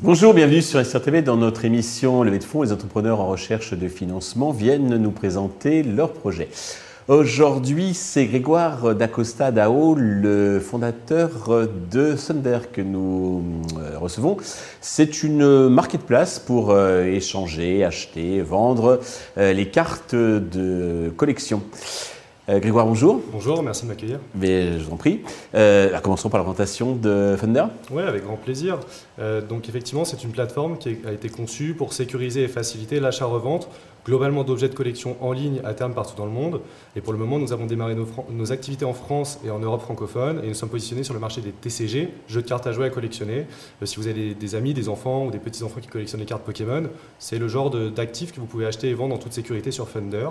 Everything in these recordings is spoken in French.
Bonjour, bienvenue sur SRTV dans notre émission Levée de fonds. Les entrepreneurs en recherche de financement viennent nous présenter leurs projets. Aujourd'hui, c'est Grégoire d'Acosta Dao, le fondateur de Thunder que nous euh, recevons. C'est une marketplace pour euh, échanger, acheter, vendre euh, les cartes de collection. Grégoire, bonjour. Bonjour, merci de m'accueillir. Mais je vous en prie. Euh, commençons par la présentation de Thunder. Oui, avec grand plaisir. Euh, donc effectivement, c'est une plateforme qui a été conçue pour sécuriser et faciliter l'achat-revente globalement d'objets de collection en ligne à terme partout dans le monde. Et pour le moment, nous avons démarré nos, activités en France et en Europe francophone et nous sommes positionnés sur le marché des TCG, jeux de cartes à jouer à collectionner. Euh, si vous avez des, amis, des enfants ou des petits-enfants qui collectionnent les cartes Pokémon, c'est le genre d'actifs que vous pouvez acheter et vendre en toute sécurité sur Thunder.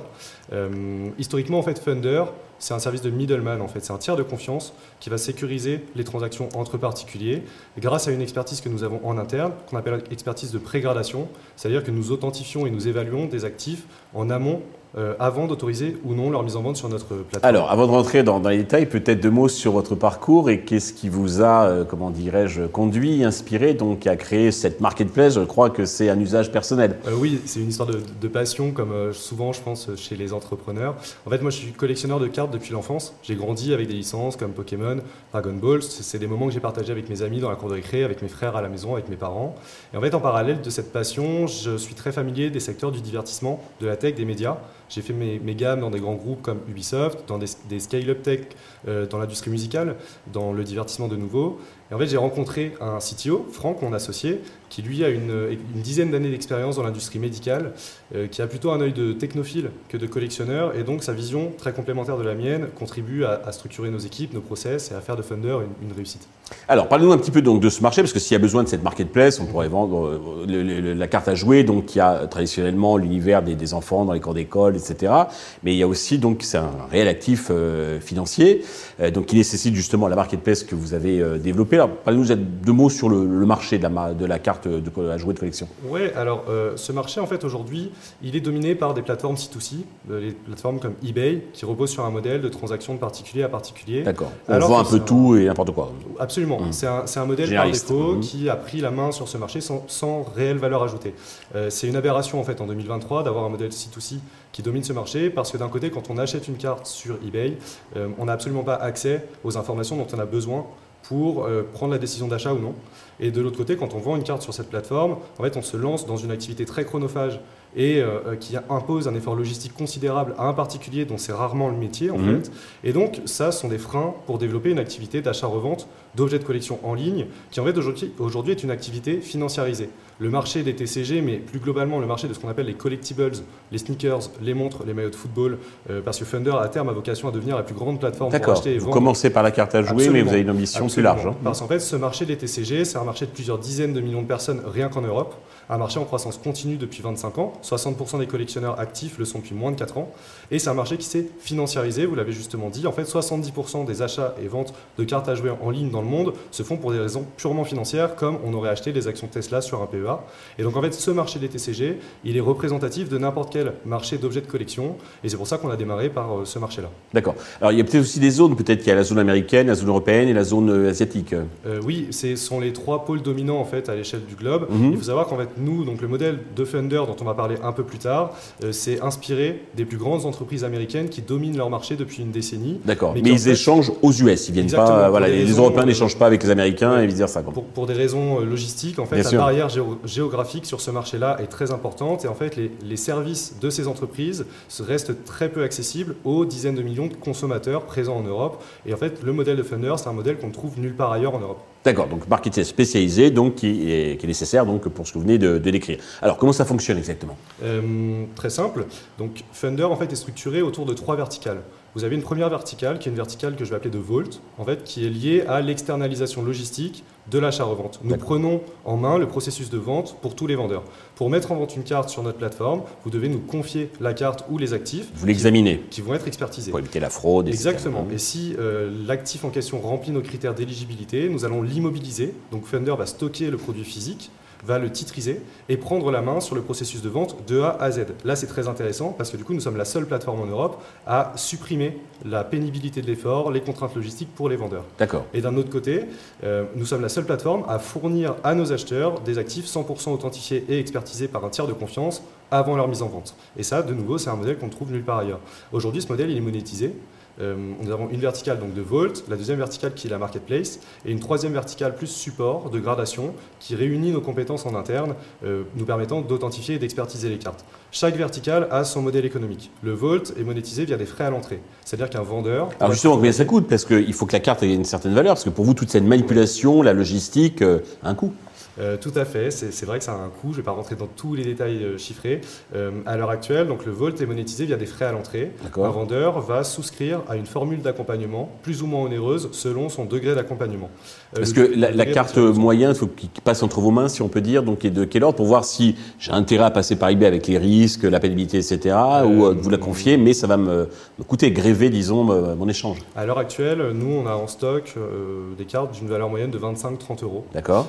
Euh, historiquement, en fait, Thunder, c'est un service de middleman en fait, c'est un tiers de confiance qui va sécuriser les transactions entre particuliers grâce à une expertise que nous avons en interne, qu'on appelle expertise de pré-gradation, c'est-à-dire que nous authentifions et nous évaluons des actifs en amont euh, avant d'autoriser ou non leur mise en vente sur notre plateforme. Alors, avant de rentrer dans, les détails, peut-être deux mots sur votre parcours et qu'est-ce qui vous a, euh, comment dirais-je, conduit, inspiré, donc à créer cette marketplace. Je crois que c'est un usage personnel. Euh, oui, c'est une histoire de, de passion, comme souvent, je pense, chez les entrepreneurs. En fait, moi, je suis collectionneur de cartes depuis l'enfance. J'ai grandi avec des licences comme Pokémon, Dragon Ball. C'est des moments que j'ai partagés avec mes amis dans la cour de récré, avec mes frères à la maison, avec mes parents. Et en fait, en parallèle de cette passion, je suis très familier des secteurs du divertissement, de la tech, des médias. J'ai fait mes, gammes dans des grands groupes comme Ubisoft, dans des, scale-up tech, euh, dans l'industrie musicale, dans le divertissement de nouveau. Et en fait, j'ai rencontré un CTO, Franck, mon associé, qui lui a une, dizaine d'années d'expérience dans l'industrie médicale, euh, qui a plutôt un œil de technophile que de collectionneur, et donc sa vision très complémentaire de la mienne contribue à, structurer nos équipes, nos process et à faire de Thunder une, réussite. Alors, parlez-nous un petit peu donc de ce marché, parce que s'il y a besoin de cette marketplace, on pourrait vendre euh, la carte à jouer, donc qui a traditionnellement l'univers des, enfants dans les cours d'école, etc. Mais il y a aussi donc c'est un réel actif euh, financier, donc qui nécessite justement la marketplace que vous avez développée. Alors, parlez-nous deux mots sur le, marché de la carte de, à jouer de collection Oui, alors euh, ce marché, en fait, aujourd'hui, il est dominé par des plateformes C2C, euh, les plateformes comme eBay, qui reposent sur un modèle de transaction de particulier à particulier. D'accord. On vend un peu tout et n'importe quoi. Absolument. Mmh. C'est un, un, modèle par défaut mmh. qui a pris la main sur ce marché sans, sans réelle valeur ajoutée. Euh, c'est une aberration, en fait, en 2023, d'avoir un modèle C2C qui domine ce marché parce que d'un côté, quand on achète une carte sur eBay, on n'a absolument pas accès aux informations dont on a besoin pour prendre la décision d'achat ou non. Et de l'autre côté, quand on vend une carte sur cette plateforme, en fait, on se lance dans une activité très chronophage et euh, euh, qui impose un effort logistique considérable à un particulier dont c'est rarement le métier en mhm. fait. Et donc ça ce sont des freins pour développer une activité d'achat-revente d'objets de collection en ligne qui en fait aujourd'hui est une activité financiarisée. Le marché des TCG, mais plus globalement le marché de ce qu'on appelle les collectibles, les sneakers, les montres, les maillots de football, euh, parce que Thunder à terme a vocation à devenir la plus grande plateforme pour acheter et vendre. Vous commencez par la carte à jouer, mais vous avez une ambition plus large. Hein. Parce qu'en fait ce marché des TCG, c'est un marché de plusieurs dizaines de millions de personnes rien qu'en Europe, un marché en croissance continue depuis 25 ans 60% des collectionneurs actifs le sont depuis moins de 4 ans. Et c'est un marché qui s'est financiarisé, vous l'avez justement dit. En fait, 70% des achats et ventes de cartes à jouer en ligne dans le monde se font pour des raisons purement financières, comme on aurait acheté des actions Tesla sur un PEA. Et donc, en fait, ce marché des TCG, il est représentatif de n'importe quel marché d'objets de collection. Et c'est pour ça qu'on a démarré par euh, ce marché-là. D'accord. Alors, il y a peut-être aussi des zones. Peut-être qu'il y a la zone américaine, la zone européenne et la zone euh, asiatique. Euh, oui, ce sont les trois pôles dominants, en fait, à l'échelle du globe. Mhm. Il faut savoir qu'en fait, nous, donc le modèle de Thunder, dont on va parler un peu plus tard, euh, c'est inspiré des plus grandes entreprises américaines qui dominent leur marché depuis une décennie. D'accord, mais, ils échangent aux US, ils viennent pas, voilà, les, Européens n'échangent pas avec les Américains et vice versa. Pour, pour, des raisons euh, logistiques, en fait, la barrière géographique sur ce marché-là est très importante et en fait, les, les services de ces entreprises restent très peu accessibles aux dizaines de millions de consommateurs présents en Europe. Et en fait, le modèle de Thunder, c'est un modèle qu'on ne trouve nulle part ailleurs en Europe. D'accord, donc marketing spécialisé, donc qui est, qui est, nécessaire donc pour ce que vous venez de, décrire. Alors comment ça fonctionne exactement? Euh, Très simple. Donc Thunder en fait est structuré autour de trois verticales. Vous avez une première verticale qui est une verticale que je vais appeler de Vault, en fait, qui est liée à l'externalisation logistique de l'achat-revente. Nous prenons en main le processus de vente pour tous les vendeurs. Pour mettre en vente une carte sur notre plateforme, vous devez nous confier la carte ou les actifs. Vous l'examinez. Qui, vont être expertisés. Pour éviter la fraude. Exactement. Et si euh, l'actif en question remplit nos critères d'éligibilité, nous allons l'immobiliser. Donc Funder va stocker le produit physique va le titriser et prendre la main sur le processus de vente de A à Z. Là, c'est très intéressant parce que du coup, nous sommes la seule plateforme en Europe à supprimer la pénibilité de l'effort, les contraintes logistiques pour les vendeurs. D'accord. Et d'un autre côté, euh, nous sommes la seule plateforme à fournir à nos acheteurs des actifs 100% authentifiés et expertisés par un tiers de confiance avant leur mise en vente. Et ça, de nouveau, c'est un modèle qu'on trouve nulle part ailleurs. Aujourd'hui, ce modèle, il est monétisé. Euh, nous avons une verticale donc de Vault, la deuxième verticale qui est la marketplace, et une troisième verticale plus support de gradation qui réunit nos compétences en interne, euh, nous permettant d'authentifier et d'expertiser les cartes. Chaque verticale a son modèle économique. Le Vault est monétisé via des frais à l'entrée, c'est-à-dire qu'un vendeur. Alors justement, combien ça coûte? Parce qu'il faut que la carte ait une certaine valeur, parce que pour vous, toute cette manipulation, la logistique, a un coût. Euh, tout à fait, c'est vrai que ça a un coût, je ne vais pas rentrer dans tous les détails euh, chiffrés. Euh, à l'heure actuelle, donc le Volt est monétisé via des frais à l'entrée. Un vendeur va souscrire à une formule d'accompagnement plus ou moins onéreuse selon son degré d'accompagnement. Parce que la, carte moyenne, il faut qu'il passe entre vos mains, si on peut dire, donc est de quel ordre pour voir si j'ai intérêt à passer par eBay avec les risques, la pénibilité, etc., ou vous la confier, mais ça va me, coûter gréver, disons, mon échange. À l'heure actuelle, nous, on a en stock des cartes d'une valeur moyenne de 25-30 euros. D'accord.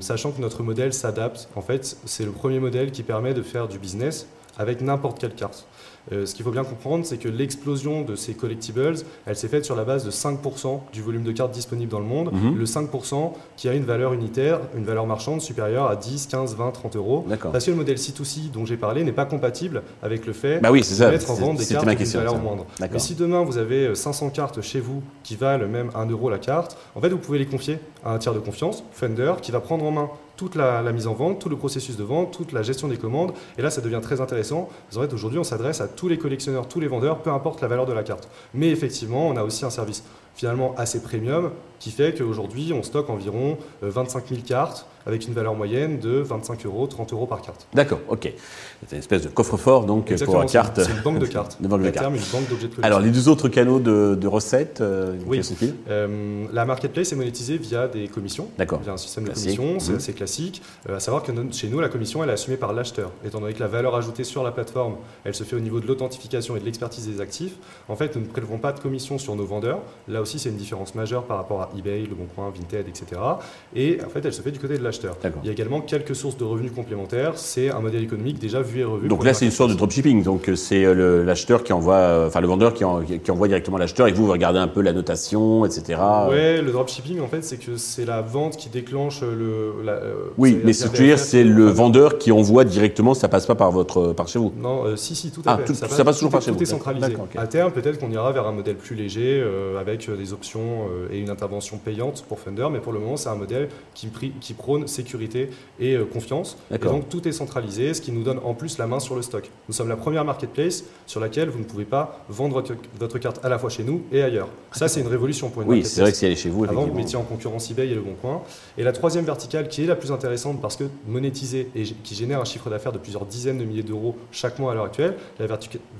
sachant que notre modèle s'adapte. En fait, c'est le premier modèle qui permet de faire du business avec n'importe quelle carte. Euh, ce qu'il faut bien comprendre, c'est que l'explosion de ces collectibles, elle s'est faite sur la base de 5% du volume de cartes disponibles dans le monde. Mhm. Le 5% qui a une valeur unitaire, une valeur marchande supérieure à 10, 15, 20, 30 euros. Parce que le modèle C2C dont j'ai parlé n'est pas compatible avec le fait bah oui, de mettre en vente des cartes de valeur moindre. Mais si demain vous avez 500 euh, cartes chez vous qui valent même 1 euro la carte, en fait vous pouvez les confier à un tiers de confiance, Fender, qui va prendre en main toute la, mise en vente, tout le processus de vente, toute la gestion des commandes. Et là, ça devient très intéressant. En fait, aujourd'hui, on s'adresse à tous les collectionneurs, tous les vendeurs, peu importe la valeur de la carte. Mais effectivement, on a aussi un service finalement assez premium qui fait qu'aujourd'hui, on stocke environ 25 euh, 000 cartes avec une valeur moyenne de 25 euros, 30 euros par carte. D'accord, ok. C'est une espèce de coffre-fort donc pour la carte. C'est une banque de cartes. une banque de cartes. une banque d'objets de collection. Alors les deux autres canaux de, recettes, euh, oui. euh, La marketplace est monétisée via des commissions. D'accord. Via un système de commissions, c'est mmh. assez classique. Euh, à savoir que chez nous, la commission elle est assumée par l'acheteur. Étant donné que la valeur ajoutée sur la plateforme, elle se fait au niveau de l'authentification et de l'expertise des actifs. En fait, nous ne prélevons pas de commission sur nos vendeurs. Là aussi, c'est une différence majeure par rapport à eBay, Le Bon Coin, Vinted, etc. Et en fait, elle se fait du côté de l'acheteur. Il y a également quelques sources de revenus complémentaires. C'est un modèle économique déjà vu et revu. Donc là, c'est une sorte de dropshipping. Donc euh, c'est euh, l'acheteur qui envoie, euh, enfin le vendeur qui, envoie directement l'acheteur et vous, vous regardez un peu la notation, etc. Ouais, le dropshipping, en fait, c'est que c'est la vente qui déclenche le. oui, mais ce que je veux dire, c'est le vendeur qui envoie directement, ça passe pas par, votre, par chez vous Non, si, si, tout à ah, fait. ça, passe, toujours par chez vous. Tout est centralisé. À terme, peut-être qu'on ira vers un modèle plus léger avec des options et une intervention payante pour Funder, mais pour le moment, c'est un modèle qui, qui prône sécurité et euh, confiance. Et donc tout est centralisé, ce qui nous donne en plus la main sur le stock. Nous sommes la première marketplace sur laquelle vous ne pouvez pas vendre votre, carte à la fois chez nous et ailleurs. Ça, c'est une révolution pour une Oui, c'est vrai que si elle est chez vous, Avant, vous mettiez en concurrence eBay et Le Bon Coin. Et la troisième verticale, qui est la plus intéressante parce que monétisée et qui génère un chiffre d'affaires de plusieurs dizaines de milliers d'euros chaque mois à l'heure actuelle, la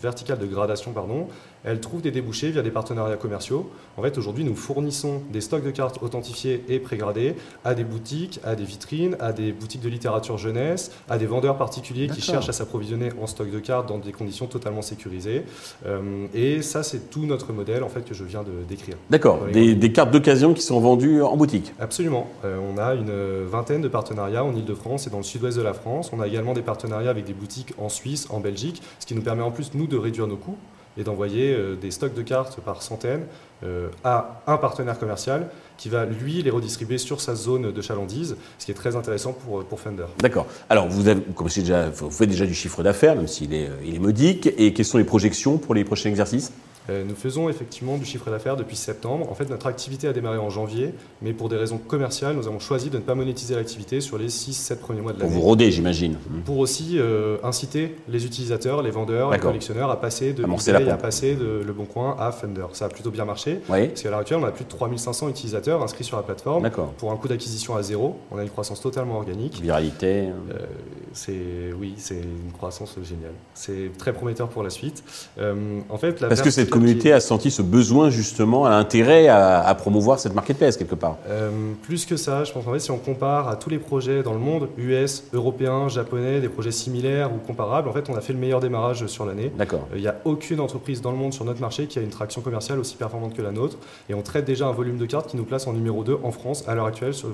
verticale de gradation, pardon, elle trouve des débouchés via des partenariats commerciaux. En fait, aujourd'hui, nous fournissons des stocks de cartes authentifiées et prégradées à des boutiques, à des vitrines, à des boutiques de littérature jeunesse, à des vendeurs particuliers qui cherchent à s'approvisionner en stock de cartes dans des conditions totalement sécurisées. Euh, et ça, c'est tout notre modèle en fait que je viens de décrire. D'accord. Des, cartes d'occasion qui sont vendues en boutique. Absolument. Euh, on a une vingtaine de partenariats en Ile-de-France et dans le sud-ouest de la France. On a également des partenariats avec des boutiques en Suisse, en Belgique, ce qui nous permet en plus nous de réduire nos coûts et d'envoyer euh, des stocks de cartes par centaines euh, à un partenaire commercial qui va lui les redistribuer sur sa zone de chalandise, ce qui est très intéressant pour, pour Fender. D'accord. Alors vous, avez, déjà, vous faites déjà du chiffre d'affaires, même s'il est, modique, et quelles sont les projections pour les prochains exercices? euh, nous faisons effectivement du chiffre d'affaires depuis septembre. En fait, notre activité a démarré en janvier, mais pour des raisons commerciales, nous avons choisi de ne pas monétiser l'activité sur les 6-7 premiers mois de l'année. Pour vous rôder, j'imagine. Pour aussi euh, inciter les utilisateurs, les vendeurs, les collectionneurs à passer de eBay, à passer de Le Bon Coin à Fender. Ça a plutôt bien marché, parce qu'à l'heure actuelle, on a plus de 3500 utilisateurs inscrits sur la plateforme pour un coût d'acquisition à zéro. On a une croissance totalement organique. Viralité. Euh, c'est oui, c'est une croissance géniale. C'est très prometteur pour la suite. en fait, la parce que cette communauté a senti ce besoin justement, un intérêt à, promouvoir cette marketplace quelque part euh, Plus que ça, je pense en fait si on compare à tous les projets dans le monde, US, européens, japonais, des projets similaires ou comparables, en fait on a fait le meilleur démarrage sur l'année. D'accord. Il n'y a aucune entreprise dans le monde sur notre marché qui a une traction commerciale aussi performante que la nôtre et on traite déjà un volume de cartes qui nous place en numéro 2 en France à l'heure actuelle sur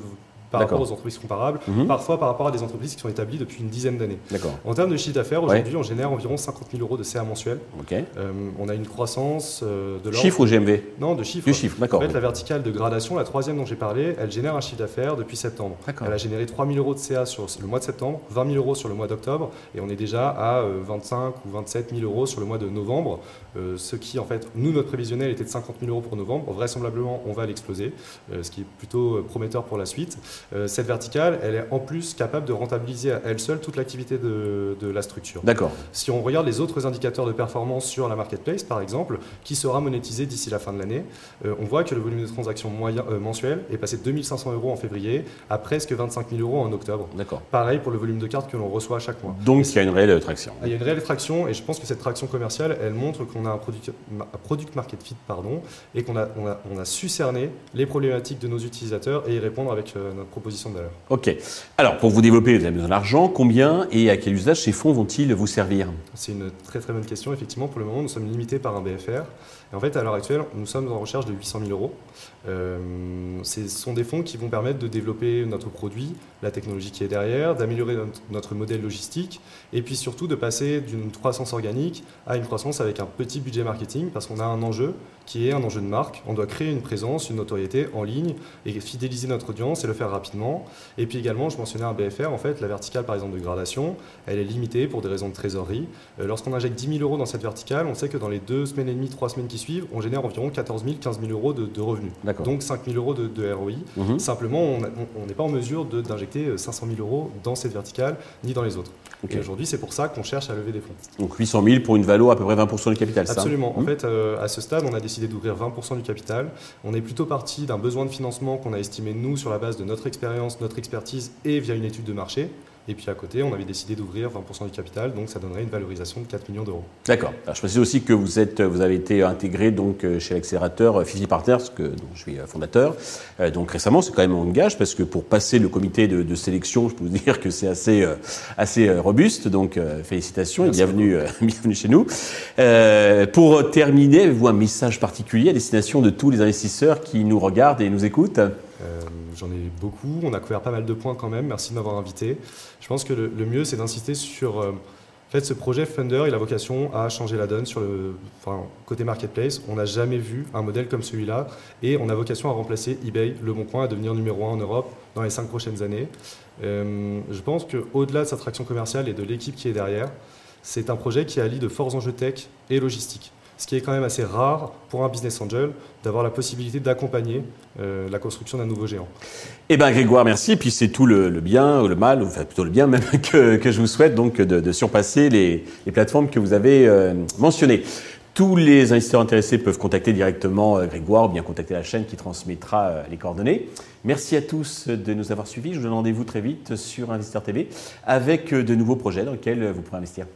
par rapport aux entreprises comparables, mhm. parfois par rapport à des entreprises qui sont établies depuis une dizaine d'années. En termes de chiffre d'affaires, aujourd'hui, on génère environ 50 000 euros de CA mensuel. Euh, on a une croissance euh, de. Chiffre ou GMV Non, de chiffre. De chiffre, d'accord. En fait, la verticale de gradation, la troisième dont j'ai parlé, elle génère un chiffre d'affaires depuis septembre. Elle a généré 3 000 euros de CA sur le mois de septembre, 20 000 euros sur le mois d'octobre, et on est déjà à 25 euh, ou 27 000 euros sur le mois de novembre. ce qui, en fait, nous, notre prévisionnel était de 50 000 euros pour novembre. Vraisemblablement, on va l'exploser, ce qui est plutôt prometteur pour la suite. Cette verticale elle est en plus capable de rentabiliser à elle seule toute l'activité de, la structure. D'accord. Si on regarde les autres indicateurs de performance sur la marketplace, par exemple, qui sera monétisé d'ici la fin de l'année, euh, on voit que le volume de transactions moyen, euh, mensuel est passé de 2500 euros en février à presque 25 000 euros en octobre. D'accord. Pareil pour le volume de cartes que l'on reçoit chaque mois. Donc il y a une réelle traction. Il y a une réelle traction et je pense que cette traction commerciale, elle montre qu'on a un product, product market fit pardon, et qu'on a, on a, su cerner les problématiques de nos utilisateurs et y répondre avec euh, notre proposition de valeur. Ok. Alors, pour vous développer, vous avez besoin d'argent. Combien et à quel usage ces fonds vont-ils vous servir? C'est une très très bonne question. Effectivement, pour le moment, nous sommes limités par un BFR. Et en fait, à l'heure actuelle, nous sommes en recherche de 800 000 euros. Euh, ce sont des fonds qui vont permettre de développer notre produit, la technologie qui est derrière, d'améliorer notre, modèle logistique, et puis surtout de passer d'une croissance organique à une croissance avec un petit budget marketing, parce qu'on a un enjeu qui est un enjeu de marque. On doit créer une présence, une notoriété en ligne et fidéliser notre audience et le faire rapidement. Et puis également, je mentionnais un BFR, en fait, la verticale par exemple de gradation, elle est limitée pour des raisons de trésorerie. Euh, lorsqu'on injecte 10 000 euros dans cette verticale, on sait que dans les deux semaines et demie, trois semaines qui suivent, on génère environ 14 000, 15 000 euros de, revenus. Donc 5 000 euros de, ROI. Mhm. Simplement, on n'est pas en mesure d'injecter 500 000 euros dans cette verticale ni dans les autres. Et aujourd'hui, c'est pour ça qu'on cherche à lever des fonds. Donc 800 000 pour une valo à peu près 20% du capital, Absolument. en mhm. fait, euh, à ce stade, on a décidé d'ouvrir 20% du capital. On est plutôt parti d'un besoin de financement qu'on a estimé, nous, sur la base de notre expérience, notre expertise et via une étude de marché. Et puis à côté, on avait décidé d'ouvrir 20% du capital, donc ça donnerait une valorisation de 4 millions d'euros. D'accord. Je précise aussi que vous, êtes, vous avez été intégré donc, euh, chez l'accélérateur euh, Fifi Partners, que, dont je suis euh, fondateur. Donc récemment, c'est quand même un gage parce que pour passer le comité de, sélection, je peux vous dire que c'est assez, assez robuste. Donc félicitations et bienvenue, bienvenue chez nous. pour terminer, avez-vous un message particulier à destination de tous les investisseurs qui nous regardent et nous écoutent? J'en ai beaucoup, on a couvert pas mal de points quand même, merci de m'avoir invité. Je pense que le, mieux, c'est d'insister sur... Euh, en fait, ce projet Funder, il a vocation à changer la donne sur le côté marketplace. On n'a jamais vu un modèle comme celui-là et on a vocation à remplacer eBay, Le Bon Coin, à devenir numéro un en Europe dans les cinq prochaines années. Euh, je pense qu'au-delà de sa traction commerciale et de l'équipe qui est derrière, c'est un projet qui allie de forts enjeux tech et logistique ce qui est quand même assez rare pour un business angel d'avoir la possibilité d'accompagner euh, la construction d'un nouveau géant. Eh bien Grégoire, merci. Et puis c'est tout le, bien ou le mal, enfin plutôt le bien même, que, je vous souhaite donc de, surpasser les, plateformes que vous avez euh, mentionnées. Tous les investisseurs intéressés peuvent contacter directement euh, Grégoire ou bien contacter la chaîne qui transmettra les coordonnées. Merci à tous de nous avoir suivis. Je vous donne rendez-vous très vite sur Investeur TV avec de nouveaux projets dans lesquels vous pourrez investir.